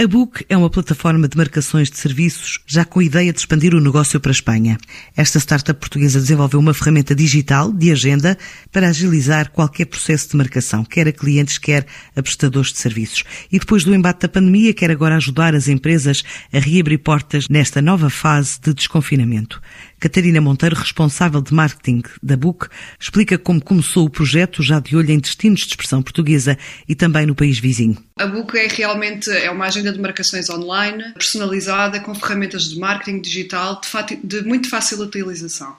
A Book é uma plataforma de marcações de serviços já com a ideia de expandir o negócio para a Espanha. Esta startup portuguesa desenvolveu uma ferramenta digital de agenda para agilizar qualquer processo de marcação, quer a clientes, quer a prestadores de serviços. E depois do embate da pandemia, quer agora ajudar as empresas a reabrir portas nesta nova fase de desconfinamento. Catarina Monteiro, responsável de marketing da Book, explica como começou o projeto já de olho em destinos de expressão portuguesa e também no país vizinho. A Book é realmente é uma agenda de marcações online, personalizada, com ferramentas de marketing digital de, de muito fácil utilização.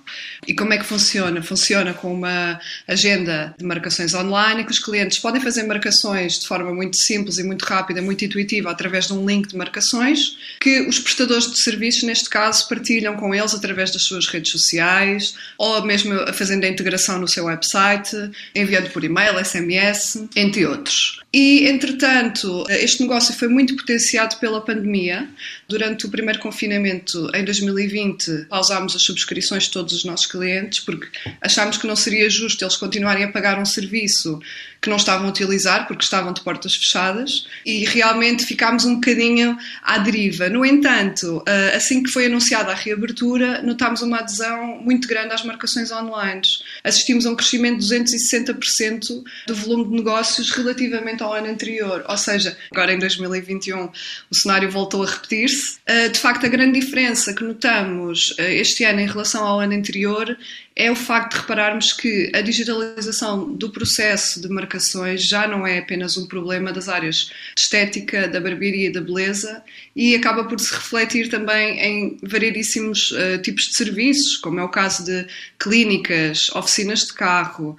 E como é que funciona? Funciona com uma agenda de marcações online que os clientes podem fazer marcações de forma muito simples e muito rápida, muito intuitiva, através de um link de marcações, que os prestadores de serviços, neste caso, partilham com eles através das suas redes sociais ou mesmo fazendo a integração no seu website, enviando por e-mail, SMS, entre outros. E, entretanto, este negócio foi muito potenciado pela pandemia. Durante o primeiro confinamento, em 2020, pausámos as subscrições de todos os nossos clientes porque achámos que não seria justo eles continuarem a pagar um serviço que não estavam a utilizar porque estavam de portas fechadas e realmente ficámos um bocadinho à deriva. No entanto, eh, assim que foi anunciada a reabertura, notámos uma adesão muito grande às marcações online. Assistimos a um crescimento de 260% do volume de negócios relativamente ao ano anterior. Ou seja, agora em 2021 o cenário voltou a repetir-se. Eh, de facto, a grande diferença que notamos eh, este ano em relação ao ano anterior é o facto de repararmos que a digitalização do processo de marcações já não é apenas um problema das áreas de estética, da barbearia e da beleza e acaba por se refletir também em variedíssimos uh, tipos de serviços, como é o caso de clínicas, oficinas de carro,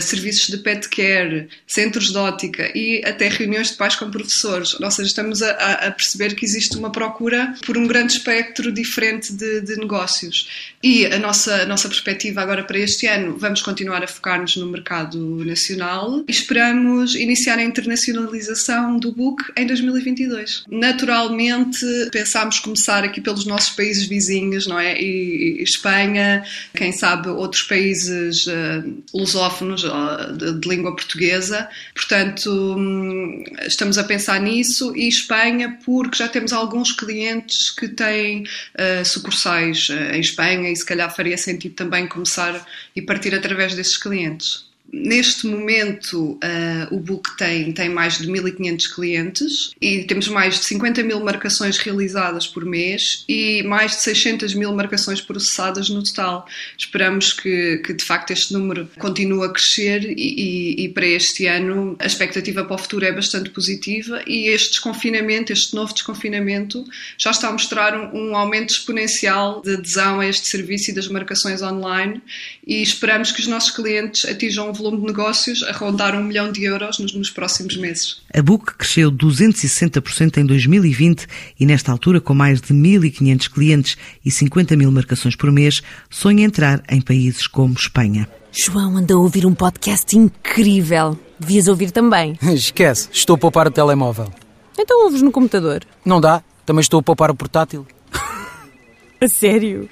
serviços de pet care, centros de ótica e até reuniões de pais com professores. Ou seja, estamos a, a perceber que existe uma procura por um grande espectro diferente de, de negócios. E a nossa, a nossa perspectiva agora para este ano, vamos continuar a focar-nos no mercado nacional e esperamos iniciar a internacionalização do book em 2022. Naturalmente, pensámos começar aqui pelos nossos países vizinhos, não é? E, e Espanha, quem sabe outros países uh, lusófonos uh, de, de, língua portuguesa. Portanto, um, estamos a pensar nisso e Espanha, porque já temos alguns clientes que têm uh, sucursais em Espanha e se calhar faria sentido também começar e partir através desses clientes. Neste momento, uh, o Book tem, tem mais de 1.500 clientes e temos mais de 50 mil marcações realizadas por mês e mais de 600 mil marcações processadas no total. Esperamos que, que de facto este número continue a crescer e, e, e, para este ano a expectativa para o futuro é bastante positiva e este desconfinamento, este novo desconfinamento, já está a mostrar um, um aumento exponencial de adesão a este serviço e das marcações online e esperamos que os nossos clientes atinjam um volume de negócios a rondar um milhão de euros nos, nos próximos meses. A Book cresceu 260% em 2020 e, nesta altura, com mais de 1.500 clientes e 50 mil marcações por mês, sonha entrar em países como Espanha. João anda a ouvir um podcast incrível. Devias ouvir também. Esquece, estou a poupar o telemóvel. Então ouves no computador. Não dá, também estou a poupar o portátil. a sério?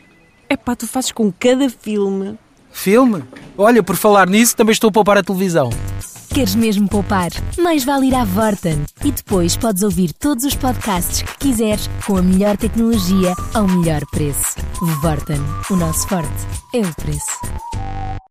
É pá, tu fazes com cada filme. Filme? Olha, por falar nisso, também estou a poupar a televisão. Queres mesmo poupar? Mais vale ir à Vorten. E depois podes ouvir todos os podcasts que quiseres com a melhor tecnologia ao melhor preço. Vorten. O nosso forte é o preço.